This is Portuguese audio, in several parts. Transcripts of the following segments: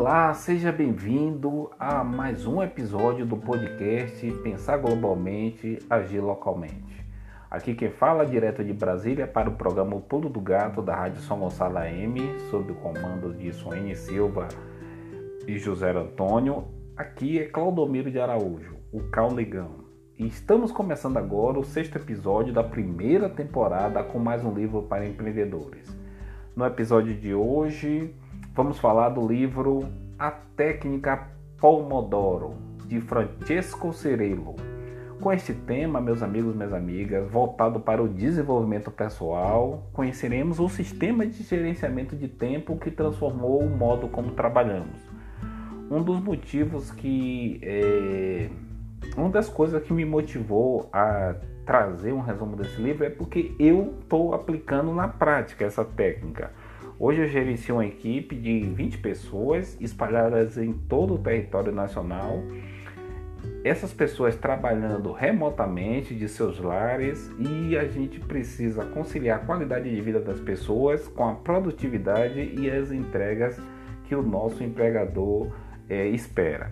Olá, seja bem-vindo a mais um episódio do podcast Pensar Globalmente, Agir Localmente. Aqui quem fala direto de Brasília para o programa O Pulo do Gato da Rádio São Gonçalo AM, sob o comando de Suene Silva e José Antônio. Aqui é Claudomiro de Araújo, o Cal Negão. E estamos começando agora o sexto episódio da primeira temporada com mais um livro para empreendedores. No episódio de hoje, vamos falar do livro A Técnica Pomodoro, de Francesco Cirillo. Com este tema, meus amigos minhas amigas, voltado para o desenvolvimento pessoal, conheceremos o sistema de gerenciamento de tempo que transformou o modo como trabalhamos. Um dos motivos que é uma das coisas que me motivou a trazer um resumo desse livro é porque eu estou aplicando na prática essa técnica. Hoje eu gerencio uma equipe de 20 pessoas espalhadas em todo o território nacional. Essas pessoas trabalhando remotamente de seus lares e a gente precisa conciliar a qualidade de vida das pessoas com a produtividade e as entregas que o nosso empregador é, espera.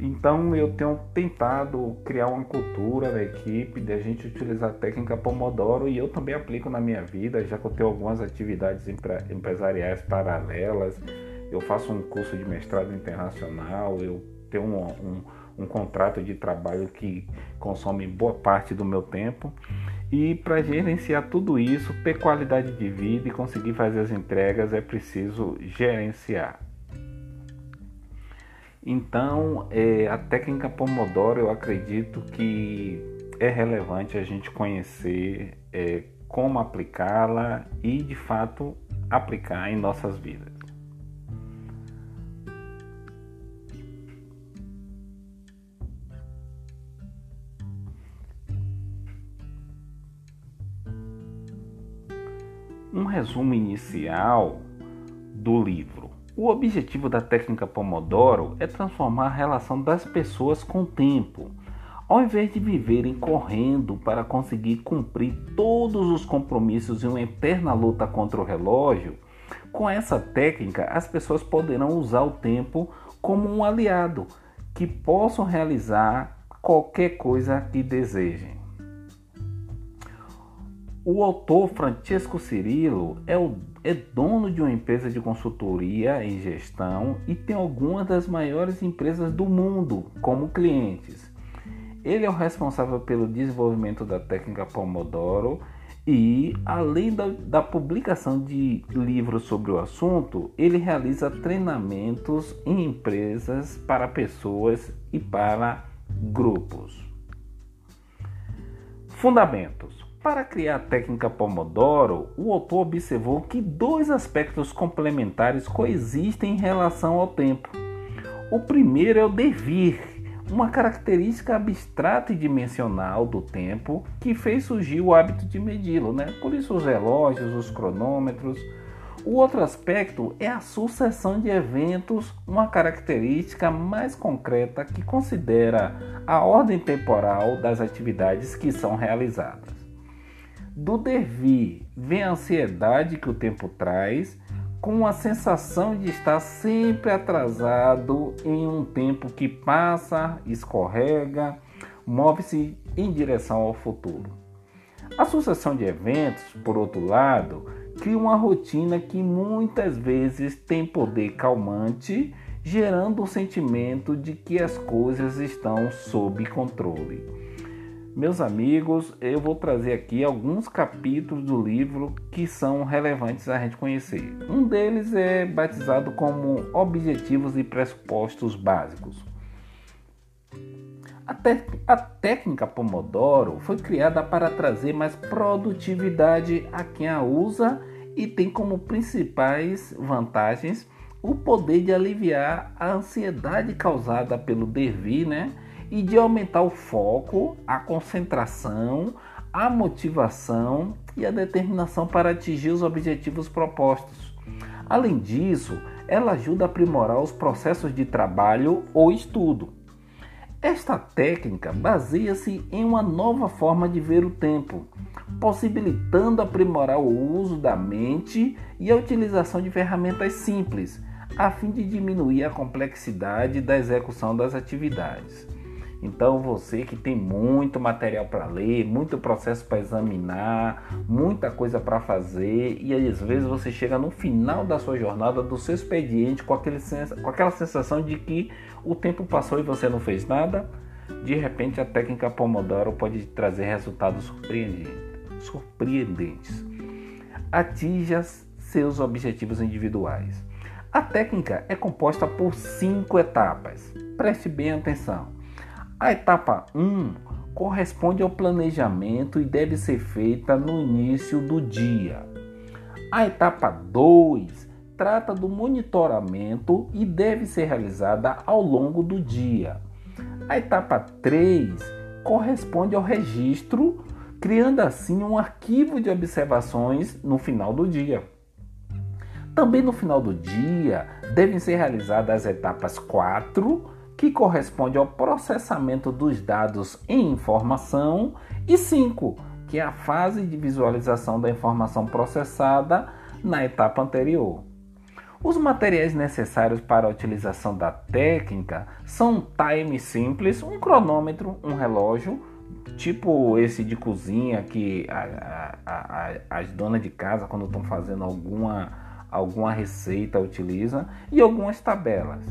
Então eu tenho tentado criar uma cultura da equipe de a gente utilizar a técnica Pomodoro e eu também aplico na minha vida, já que eu tenho algumas atividades empresariais paralelas. Eu faço um curso de mestrado internacional, eu tenho um, um, um contrato de trabalho que consome boa parte do meu tempo. E para gerenciar tudo isso, ter qualidade de vida e conseguir fazer as entregas é preciso gerenciar. Então, é, a técnica Pomodoro eu acredito que é relevante a gente conhecer é, como aplicá-la e de fato aplicar em nossas vidas. Um resumo inicial do livro. O objetivo da técnica Pomodoro é transformar a relação das pessoas com o tempo. Ao invés de viverem correndo para conseguir cumprir todos os compromissos em uma eterna luta contra o relógio, com essa técnica as pessoas poderão usar o tempo como um aliado que possam realizar qualquer coisa que desejem. O autor Francesco Cirillo é, o, é dono de uma empresa de consultoria em gestão e tem algumas das maiores empresas do mundo como clientes. Ele é o responsável pelo desenvolvimento da técnica Pomodoro e, além da, da publicação de livros sobre o assunto, ele realiza treinamentos em empresas para pessoas e para grupos. Fundamentos. Para criar a técnica Pomodoro, o autor observou que dois aspectos complementares coexistem em relação ao tempo. O primeiro é o devir, uma característica abstrata e dimensional do tempo que fez surgir o hábito de medi-lo, né? Por isso os relógios, os cronômetros. O outro aspecto é a sucessão de eventos, uma característica mais concreta que considera a ordem temporal das atividades que são realizadas. Do devir vem a ansiedade que o tempo traz, com a sensação de estar sempre atrasado em um tempo que passa, escorrega, move-se em direção ao futuro. A sucessão de eventos, por outro lado, cria uma rotina que muitas vezes tem poder calmante, gerando o sentimento de que as coisas estão sob controle. Meus amigos, eu vou trazer aqui alguns capítulos do livro que são relevantes a gente conhecer. Um deles é batizado como Objetivos e Pressupostos Básicos. A, a, técnica Pomodoro foi criada para trazer mais produtividade a quem a usa e tem como principais vantagens o poder de aliviar a ansiedade causada pelo devir, né? E de aumentar o foco, a concentração, a motivação e a determinação para atingir os objetivos propostos. Além disso, ela ajuda a aprimorar os processos de trabalho ou estudo. Esta técnica baseia-se em uma nova forma de ver o tempo, possibilitando aprimorar o uso da mente e a utilização de ferramentas simples, a fim de diminuir a complexidade da execução das atividades. Então você que tem muito material para ler, muito processo para examinar, muita coisa para fazer e às vezes você chega no final da sua jornada do seu expediente com, aquele, com aquela sensação de que o tempo passou e você não fez nada, de repente a técnica Pomodoro pode trazer resultados surpreendentes. surpreendentes. Atinja seus objetivos individuais. A técnica é composta por cinco etapas. Preste bem atenção. A etapa 1 corresponde ao planejamento e deve ser feita no início do dia. A etapa 2 trata do monitoramento e deve ser realizada ao longo do dia. A etapa 3 corresponde ao registro, criando assim um arquivo de observações no final do dia. Também no final do dia devem ser realizadas as etapas 4 que corresponde ao processamento dos dados em informação, e 5, que é a fase de visualização da informação processada na etapa anterior. Os materiais necessários para a utilização da técnica são um time simples, um cronômetro, um relógio, tipo esse de cozinha que a, a, a, as donas de casa, quando estão fazendo alguma, alguma receita, utilizam, e algumas tabelas.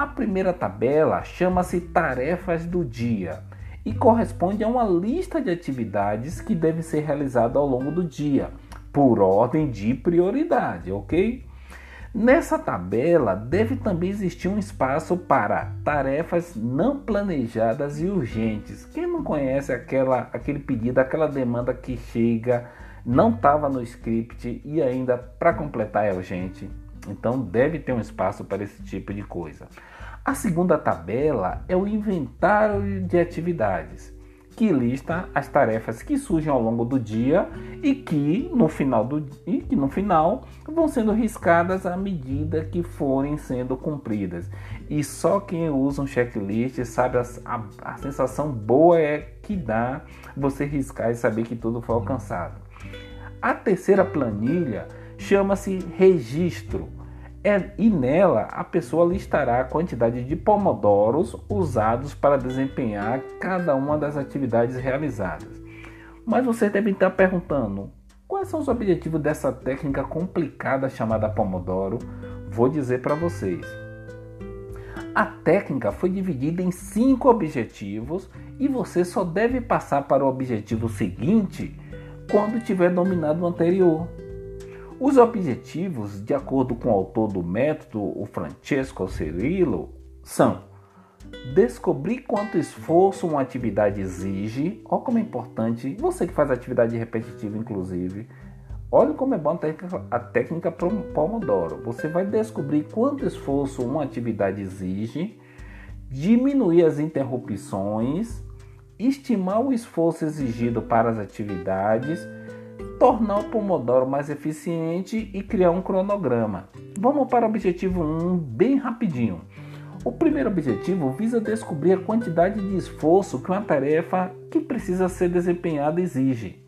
A primeira tabela chama-se Tarefas do Dia e corresponde a uma lista de atividades que devem ser realizadas ao longo do dia, por ordem de prioridade, ok? Nessa tabela deve também existir um espaço para tarefas não planejadas e urgentes. Quem não conhece aquela, aquele pedido, aquela demanda que chega, não estava no script e ainda para completar é urgente? Então deve ter um espaço para esse tipo de coisa. A segunda tabela é o inventário de atividades, que lista as tarefas que surgem ao longo do dia e que no final, do, e que no final vão sendo riscadas à medida que forem sendo cumpridas. E só quem usa um checklist sabe a, a, a sensação boa é que dá você riscar e saber que tudo foi alcançado. A terceira planilha chama-se registro é, e nela a pessoa listará a quantidade de pomodoros usados para desempenhar cada uma das atividades realizadas. Mas você deve estar perguntando: quais são os objetivos dessa técnica complicada chamada Pomodoro? Vou dizer para vocês. A técnica foi dividida em cinco objetivos e você só deve passar para o objetivo seguinte quando tiver dominado o anterior. Os objetivos, de acordo com o autor do método, o Francesco Cirillo, são descobrir quanto esforço uma atividade exige. Olha como é importante, você que faz atividade repetitiva, inclusive, olha como é bom a técnica, Pomodoro. Você vai descobrir quanto esforço uma atividade exige, diminuir as interrupções, estimar o esforço exigido para as atividades tornar o Pomodoro mais eficiente e criar um cronograma. Vamos para o objetivo 1 bem rapidinho. O primeiro objetivo visa descobrir a quantidade de esforço que uma tarefa que precisa ser desempenhada exige.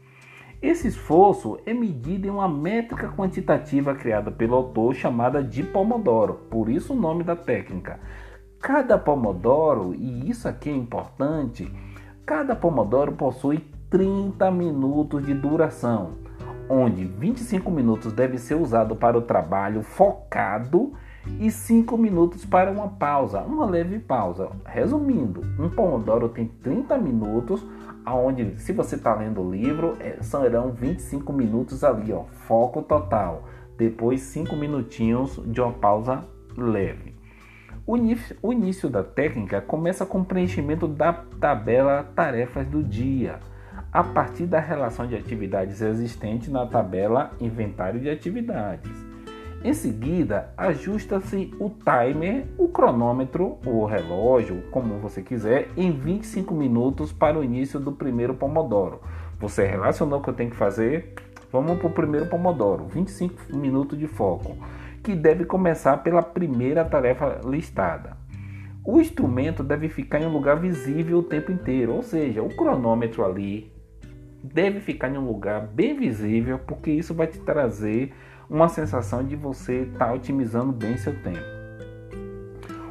Esse esforço é medido em uma métrica quantitativa criada pelo autor chamada de Pomodoro, por isso o nome da técnica. Cada Pomodoro, e isso aqui é importante, cada Pomodoro possui 30 minutos de duração onde 25 minutos deve ser usado para o trabalho focado e 5 minutos para uma pausa, uma leve pausa. Resumindo, um Pomodoro tem 30 minutos, onde se você está lendo o livro, é, serão 25 minutos ali, ó, foco total. Depois 5 minutinhos de uma pausa leve. O início, o início da técnica começa com o preenchimento da tabela tarefas do dia a partir da relação de atividades existente na tabela Inventário de Atividades. Em seguida, ajusta-se o timer, o cronômetro, o relógio, como você quiser, em 25 minutos para o início do primeiro Pomodoro. Você relacionou o que eu tenho que fazer? Vamos para o primeiro Pomodoro, 25 minutos de foco, que deve começar pela primeira tarefa listada. O instrumento deve ficar em um lugar visível o tempo inteiro, ou seja, o cronômetro ali, deve ficar em um lugar bem visível, porque isso vai te trazer uma sensação de você estar tá otimizando bem seu tempo.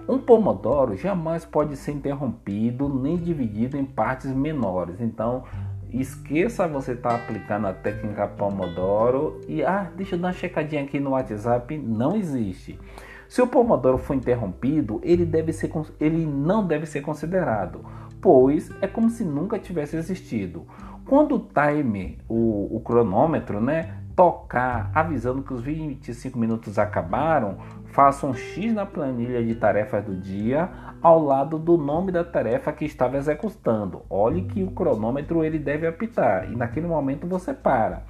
Um pomodoro jamais pode ser interrompido nem dividido em partes menores. Então, esqueça você estar tá aplicando a técnica Pomodoro e ah, deixa eu dar uma checadinha aqui no WhatsApp, não existe. Se o Pomodoro for interrompido, ele, deve ser, ele não deve ser considerado, pois é como se nunca tivesse existido. Quando o timer, o, o cronômetro, né, tocar avisando que os 25 minutos acabaram, faça um X na planilha de tarefas do dia ao lado do nome da tarefa que estava executando. Olhe que o cronômetro ele deve apitar e naquele momento você para.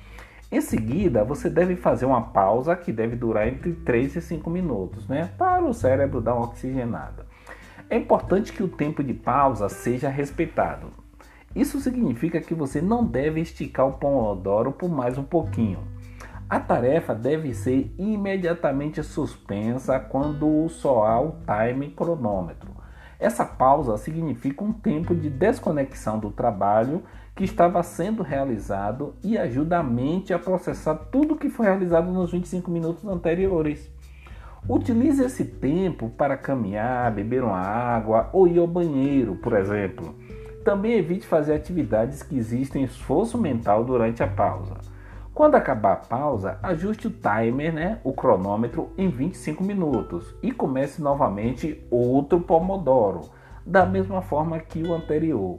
Em seguida, você deve fazer uma pausa que deve durar entre 3 e 5 minutos, né? Para o cérebro dar uma oxigenada. É importante que o tempo de pausa seja respeitado. Isso significa que você não deve esticar o pomodoro por mais um pouquinho. A tarefa deve ser imediatamente suspensa quando soar o time cronômetro. Essa pausa significa um tempo de desconexão do trabalho que estava sendo realizado e ajuda a mente a processar tudo que foi realizado nos 25 minutos anteriores. Utilize esse tempo para caminhar, beber uma água ou ir ao banheiro, por exemplo. Também evite fazer atividades que existem esforço mental durante a pausa. Quando acabar a pausa, ajuste o timer, né, o cronômetro, em 25 minutos e comece novamente outro Pomodoro, da mesma forma que o anterior.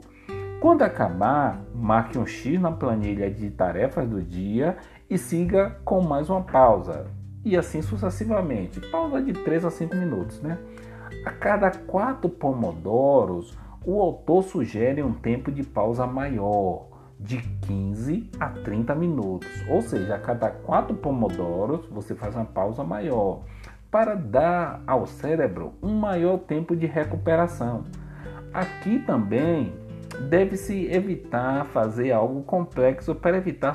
Quando acabar, marque um X na planilha de tarefas do dia e siga com mais uma pausa. E assim sucessivamente. Pausa de 3 a 5 minutos, né? A cada quatro pomodoros, o autor sugere um tempo de pausa maior, de 15 a 30 minutos. Ou seja, a cada quatro pomodoros, você faz uma pausa maior, para dar ao cérebro um maior tempo de recuperação. Aqui também deve-se evitar fazer algo complexo para evitar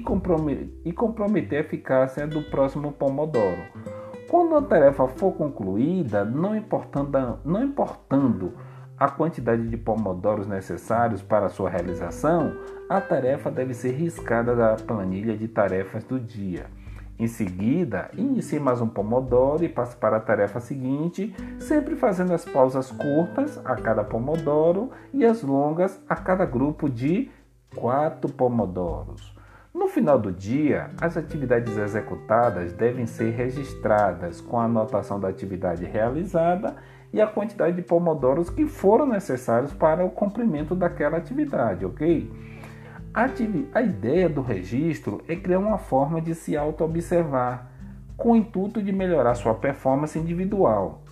comprometer, e comprometer a eficácia do próximo Pomodoro. Quando a tarefa for concluída, não importando, não importando a quantidade de pomodoros necessários para sua realização, a tarefa deve ser riscada da planilha de tarefas do dia. Em seguida, inicie mais um pomodoro e passe para a tarefa seguinte, sempre fazendo as pausas curtas a cada pomodoro e as longas a cada grupo de quatro pomodoros. No final do dia, as atividades executadas devem ser registradas com a anotação da atividade realizada e a quantidade de pomodoros que foram necessários para o cumprimento daquela atividade, ok? A ideia do registro é criar uma forma de se auto-observar, com o intuito de melhorar sua performance individual.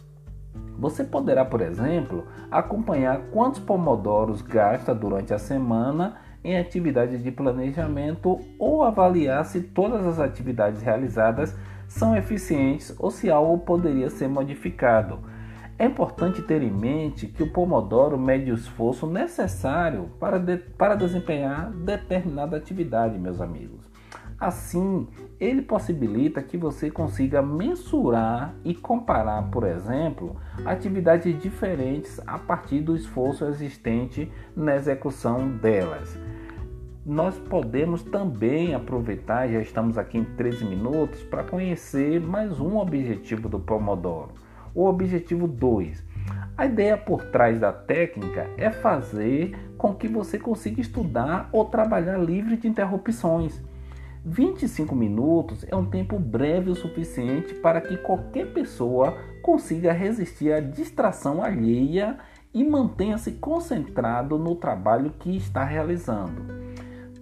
Você poderá, por exemplo, acompanhar quantos pomodoros gasta durante a semana em atividades de planejamento ou avaliar se todas as atividades realizadas são eficientes ou se algo poderia ser modificado é importante ter em mente que o Pomodoro mede o esforço necessário para, de, para desempenhar determinada atividade, meus amigos. Assim, ele possibilita que você consiga mensurar e comparar, por exemplo, atividades diferentes a partir do esforço existente na execução delas. Nós podemos também aproveitar, já estamos aqui em 13 minutos, para conhecer mais um objetivo do Pomodoro o objetivo 2. A ideia por trás da técnica é fazer com que você consiga estudar ou trabalhar livre de interrupções. 25 minutos é um tempo breve o suficiente para que qualquer pessoa consiga resistir à distração alheia e mantenha-se concentrado no trabalho que está realizando.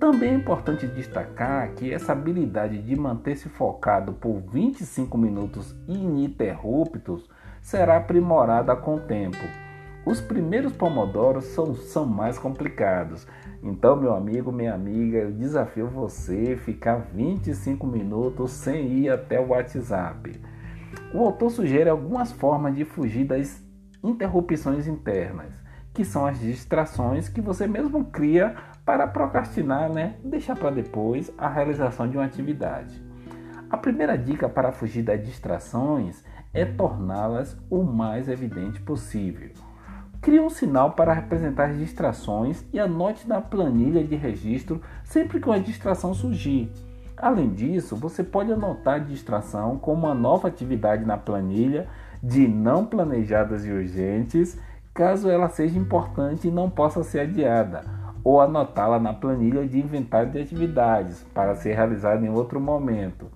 Também é importante destacar que essa habilidade de manter-se focado por 25 minutos ininterruptos será aprimorada com o tempo. Os primeiros pomodoros são, são mais complicados. Então, meu amigo, minha amiga, eu desafio você ficar 25 minutos sem ir até o WhatsApp. O autor sugere algumas formas de fugir das interrupções internas, que são as distrações que você mesmo cria para procrastinar, né? Deixar para depois a realização de uma atividade. A primeira dica para fugir das distrações é torná-las o mais evidente possível. Crie um sinal para representar as distrações e anote na planilha de registro sempre que uma distração surgir. Além disso, você pode anotar a distração como uma nova atividade na planilha de não planejadas e urgentes, caso ela seja importante e não possa ser adiada, ou anotá-la na planilha de inventário de atividades para ser realizada em outro momento.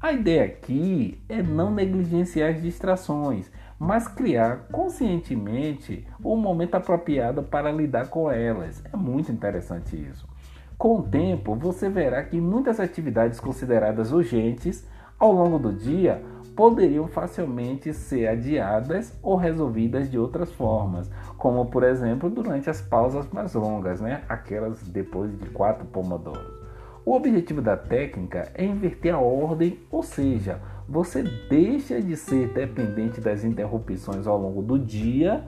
A ideia aqui é não negligenciar as distrações, mas criar conscientemente o momento apropriado para lidar com elas. É muito interessante isso. Com o tempo, você verá que muitas atividades consideradas urgentes ao longo do dia poderiam facilmente ser adiadas ou resolvidas de outras formas, como por exemplo durante as pausas mais longas, né? aquelas depois de quatro pomodoros. O objetivo da técnica é inverter a ordem, ou seja, você deixa de ser dependente das interrupções ao longo do dia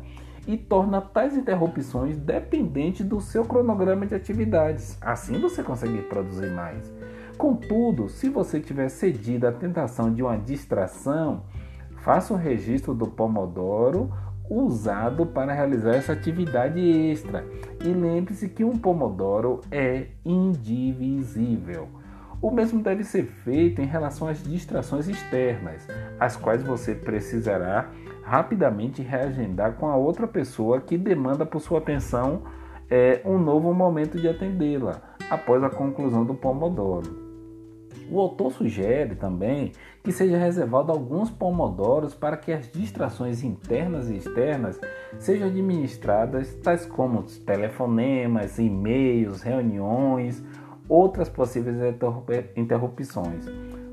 e torna tais interrupções dependentes do seu cronograma de atividades. Assim você consegue produzir mais. Contudo, se você tiver cedido à tentação de uma distração, faça o registro do Pomodoro usado para realizar essa atividade extra. E lembre-se que um pomodoro é indivisível. O mesmo deve ser feito em relação às distrações externas, as quais você precisará rapidamente reagendar com a outra pessoa que demanda por sua atenção é, um novo momento de atendê-la após a conclusão do pomodoro. O autor sugere também que seja reservado alguns pomodoros para que as distrações internas e externas sejam administradas, tais como telefonemas, e-mails, reuniões, outras possíveis interrupções.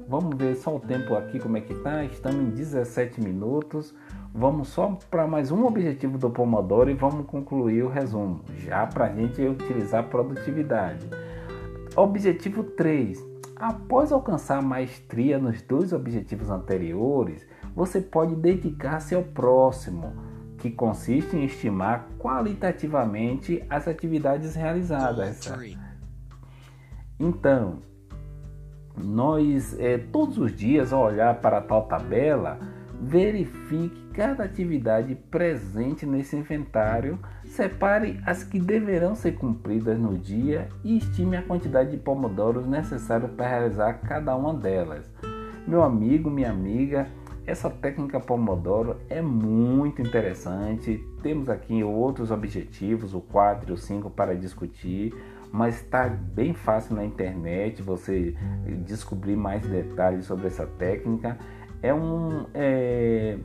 Vamos ver só o tempo aqui como é que tá. Estamos em 17 minutos. Vamos só para mais um objetivo do Pomodoro e vamos concluir o resumo, já para a gente utilizar produtividade. Objetivo 3 Após alcançar a maestria nos dois objetivos anteriores, você pode dedicar-se ao próximo, que consiste em estimar qualitativamente as atividades realizadas. Então, nós é, todos os dias, ao olhar para tal tabela, verifique cada atividade presente nesse inventário Separe as que deverão ser cumpridas no dia e estime a quantidade de pomodoros necessários para realizar cada uma delas. Meu amigo, minha amiga, essa técnica Pomodoro é muito interessante. Temos aqui outros objetivos, o 4 e o 5 para discutir, mas está bem fácil na internet você descobrir mais detalhes sobre essa técnica. É um. É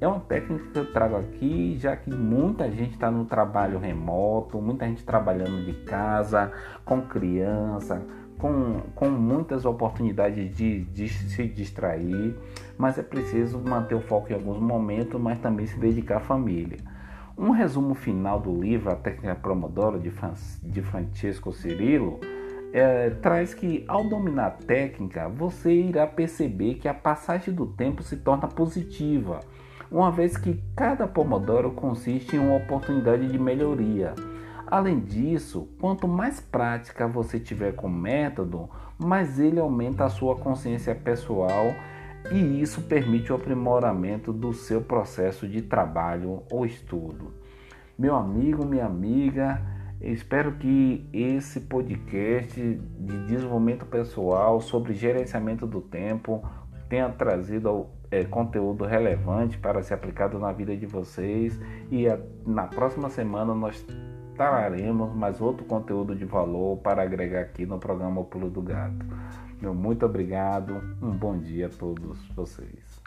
é uma técnica que eu trago aqui, já que muita gente está no trabalho remoto, muita gente trabalhando de casa, com criança, com, com muitas oportunidades de, de se distrair, mas é preciso manter o foco em alguns momentos, mas também se dedicar à família. Um resumo final do livro A Técnica Promodoro de, de Francisco Cirilo é, traz que ao dominar a técnica, você irá perceber que a passagem do tempo se torna positiva uma vez que cada pomodoro consiste em uma oportunidade de melhoria. Além disso, quanto mais prática você tiver com o método, mais ele aumenta a sua consciência pessoal e isso permite o aprimoramento do seu processo de trabalho ou estudo. Meu amigo, minha amiga, espero que esse podcast de desenvolvimento pessoal sobre gerenciamento do tempo tenha trazido é, conteúdo relevante para ser aplicado na vida de vocês e a, na próxima semana nós traremos mais outro conteúdo de valor para agregar aqui no programa O Pulo do Gato. Meu muito obrigado, um bom dia a todos vocês.